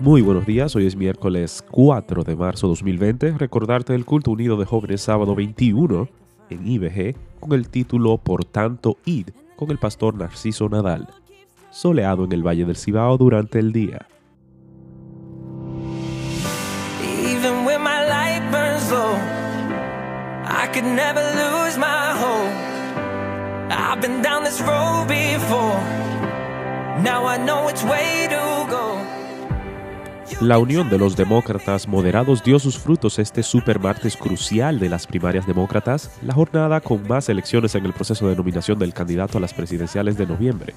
Muy buenos días, hoy es miércoles 4 de marzo 2020. Recordarte el culto unido de jóvenes sábado 21 en IBG con el título Por tanto id con el pastor Narciso Nadal, soleado en el Valle del Cibao durante el día. I've been down this road before. Now I know which way. La unión de los demócratas moderados dio sus frutos este supermartes crucial de las primarias demócratas, la jornada con más elecciones en el proceso de nominación del candidato a las presidenciales de noviembre.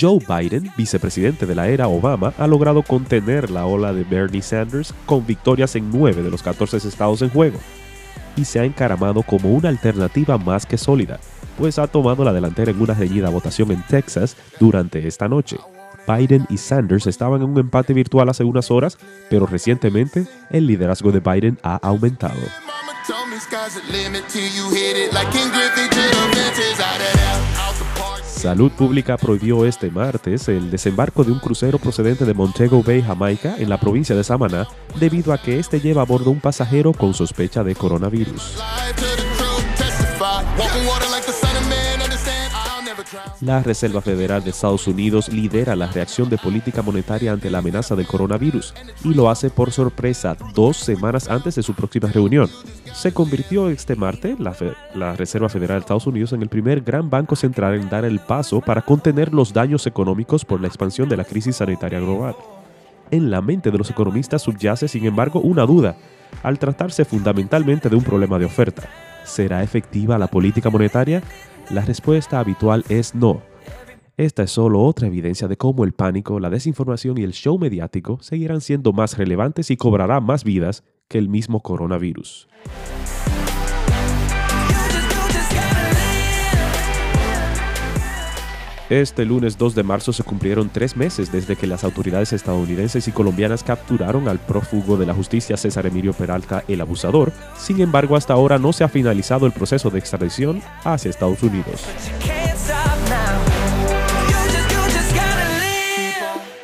Joe Biden, vicepresidente de la era Obama, ha logrado contener la ola de Bernie Sanders con victorias en 9 de los 14 estados en juego y se ha encaramado como una alternativa más que sólida, pues ha tomado la delantera en una reñida votación en Texas durante esta noche. Biden y Sanders estaban en un empate virtual hace unas horas, pero recientemente el liderazgo de Biden ha aumentado. Salud Pública prohibió este martes el desembarco de un crucero procedente de Montego Bay, Jamaica, en la provincia de Samaná, debido a que este lleva a bordo un pasajero con sospecha de coronavirus. La Reserva Federal de Estados Unidos lidera la reacción de política monetaria ante la amenaza del coronavirus y lo hace por sorpresa dos semanas antes de su próxima reunión. Se convirtió este martes la, Reserva Federal de Estados Unidos en el primer gran banco central en dar el paso para contener los daños económicos por la expansión de la crisis sanitaria global. En la mente de los economistas subyace, sin embargo, una duda, al tratarse fundamentalmente de un problema de oferta. ¿Será efectiva la política monetaria? La respuesta habitual es no. Esta es solo otra evidencia de cómo el pánico, la desinformación y el show mediático seguirán siendo más relevantes y cobrará más vidas que el mismo coronavirus. Este lunes 2 de marzo se cumplieron tres meses desde que las autoridades estadounidenses y colombianas capturaron al prófugo de la justicia César Emilio Peralta, el abusador. Sin embargo, hasta ahora no se ha finalizado el proceso de extradición hacia Estados Unidos.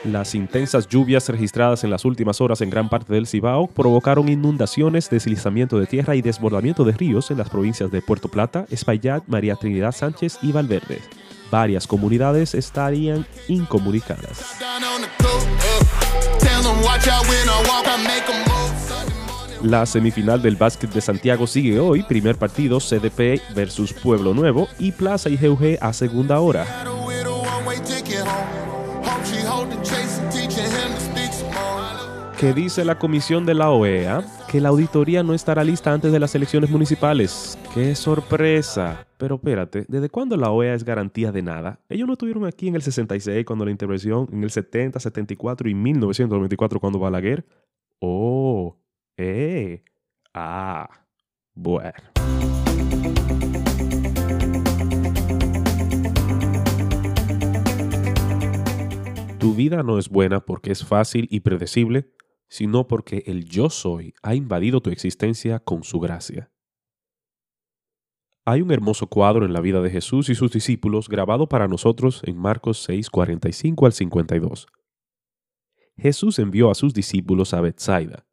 Las intensas lluvias registradas en las últimas horas en gran parte del Cibao provocaron inundaciones, deslizamiento de tierra y desbordamiento de ríos en las provincias de Puerto Plata, Espaillat, María Trinidad Sánchez y Valverde. Varias comunidades estarían incomunicadas. La semifinal del básquet de Santiago sigue hoy, primer partido CDP versus Pueblo Nuevo y Plaza y GUG a segunda hora. ¿Qué dice la comisión de la OEA? Que la auditoría no estará lista antes de las elecciones municipales. ¡Qué sorpresa! Pero espérate, ¿desde cuándo la OEA es garantía de nada? Ellos no estuvieron aquí en el 66 cuando la intervención, en el 70, 74 y 1994 cuando Balaguer. Oh, eh, ah, bueno. Tu vida no es buena porque es fácil y predecible, sino porque el yo soy ha invadido tu existencia con su gracia. Hay un hermoso cuadro en la vida de Jesús y sus discípulos grabado para nosotros en Marcos 6, 45 al 52. Jesús envió a sus discípulos a Bethsaida.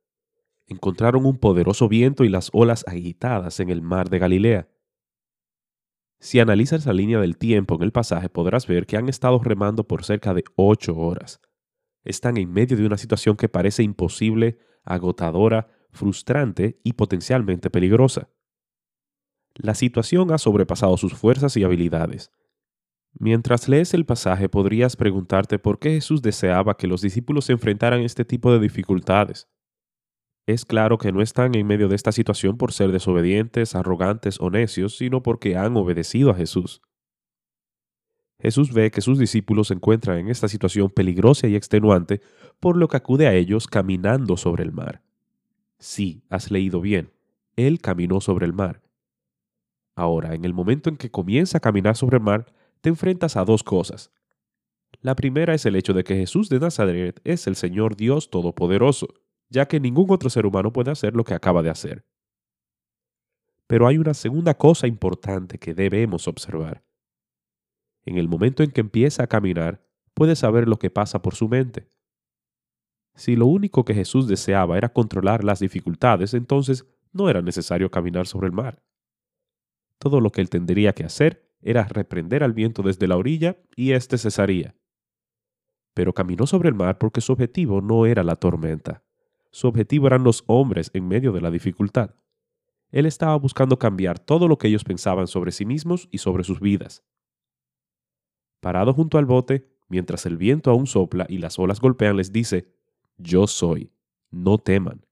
Encontraron un poderoso viento y las olas agitadas en el mar de Galilea. Si analizas la línea del tiempo en el pasaje podrás ver que han estado remando por cerca de ocho horas. Están en medio de una situación que parece imposible, agotadora, frustrante y potencialmente peligrosa. La situación ha sobrepasado sus fuerzas y habilidades. Mientras lees el pasaje podrías preguntarte por qué Jesús deseaba que los discípulos enfrentaran este tipo de dificultades. Es claro que no están en medio de esta situación por ser desobedientes, arrogantes o necios, sino porque han obedecido a Jesús. Jesús ve que sus discípulos se encuentran en esta situación peligrosa y extenuante, por lo que acude a ellos caminando sobre el mar. Sí, has leído bien, Él caminó sobre el mar. Ahora, en el momento en que comienza a caminar sobre el mar, te enfrentas a dos cosas. La primera es el hecho de que Jesús de Nazaret es el Señor Dios Todopoderoso, ya que ningún otro ser humano puede hacer lo que acaba de hacer. Pero hay una segunda cosa importante que debemos observar. En el momento en que empieza a caminar, puede saber lo que pasa por su mente. Si lo único que Jesús deseaba era controlar las dificultades, entonces no era necesario caminar sobre el mar. Todo lo que él tendría que hacer era reprender al viento desde la orilla y éste cesaría. Pero caminó sobre el mar porque su objetivo no era la tormenta. Su objetivo eran los hombres en medio de la dificultad. Él estaba buscando cambiar todo lo que ellos pensaban sobre sí mismos y sobre sus vidas. Parado junto al bote, mientras el viento aún sopla y las olas golpean, les dice, Yo soy, no teman.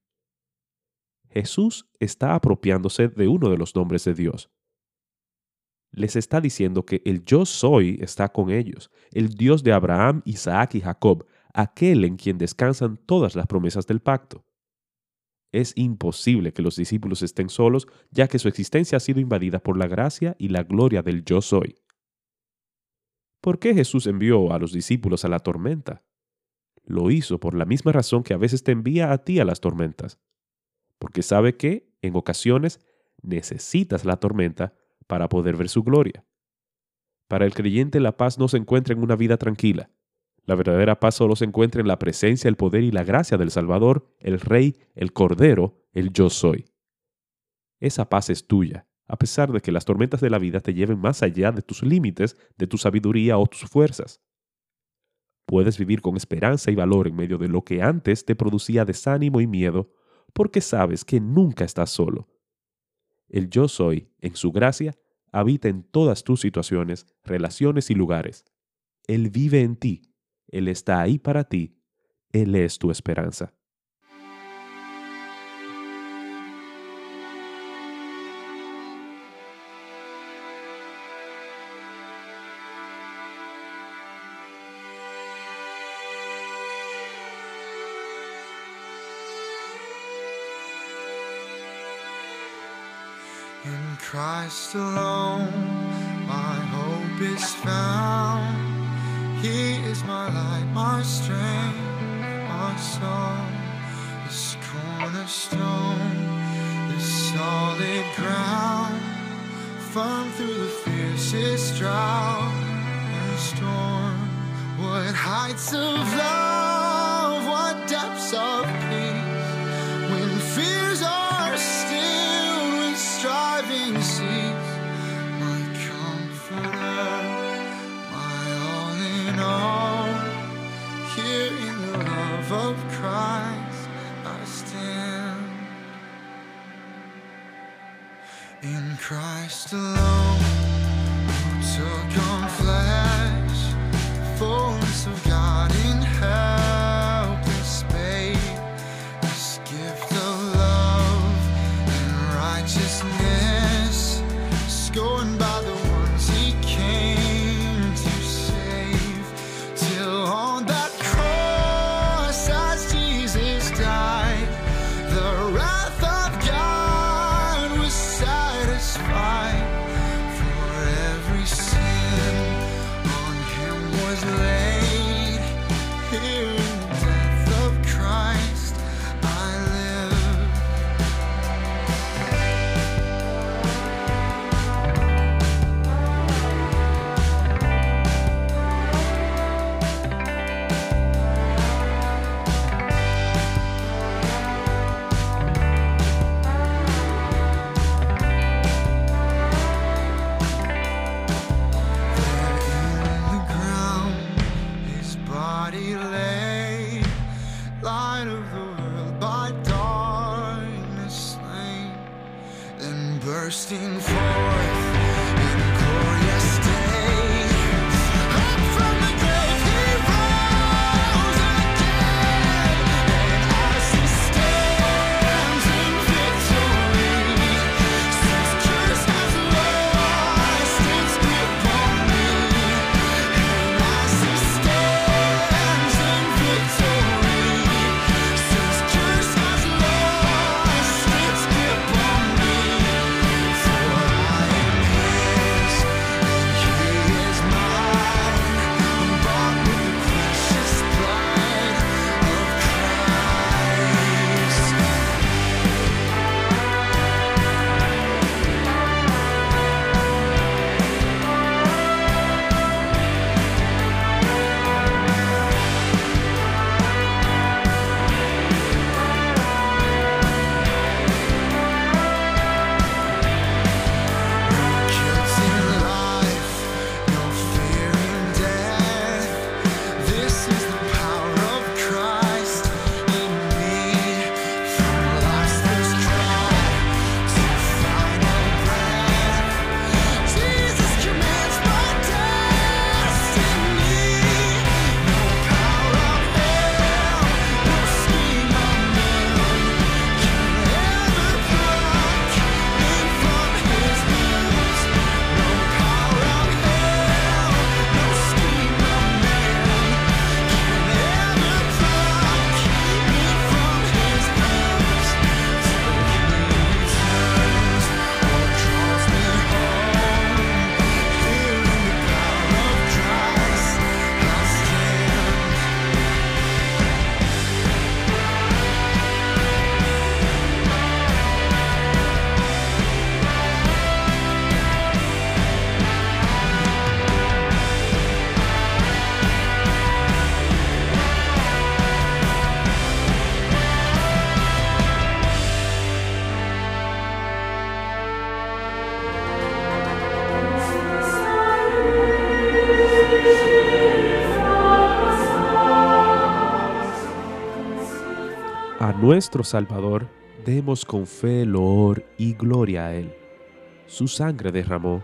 Jesús está apropiándose de uno de los nombres de Dios. Les está diciendo que el yo soy está con ellos, el Dios de Abraham, Isaac y Jacob, aquel en quien descansan todas las promesas del pacto. Es imposible que los discípulos estén solos, ya que su existencia ha sido invadida por la gracia y la gloria del yo soy. ¿Por qué Jesús envió a los discípulos a la tormenta? Lo hizo por la misma razón que a veces te envía a ti a las tormentas, porque sabe que, en ocasiones, necesitas la tormenta para poder ver su gloria. Para el creyente la paz no se encuentra en una vida tranquila. La verdadera paz solo se encuentra en la presencia, el poder y la gracia del Salvador, el Rey, el Cordero, el Yo Soy. Esa paz es tuya, a pesar de que las tormentas de la vida te lleven más allá de tus límites, de tu sabiduría o tus fuerzas. Puedes vivir con esperanza y valor en medio de lo que antes te producía desánimo y miedo, porque sabes que nunca estás solo. El yo soy, en su gracia, habita en todas tus situaciones, relaciones y lugares. Él vive en ti él está ahí para ti. Él es tu esperanza. Christ alone, my hope is found. He is my light, my strength, my song, this cornerstone, this solid ground, firm through the fiercest drought and storm. What heights of love, what depths of My comforter, my all in all. Here in the love of Christ I stand. In Christ alone, fight for every sin on him was laid. Nuestro Salvador, demos con fe loor y gloria a Él. Su sangre derramó,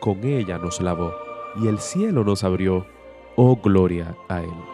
con ella nos lavó, y el cielo nos abrió, oh gloria a Él.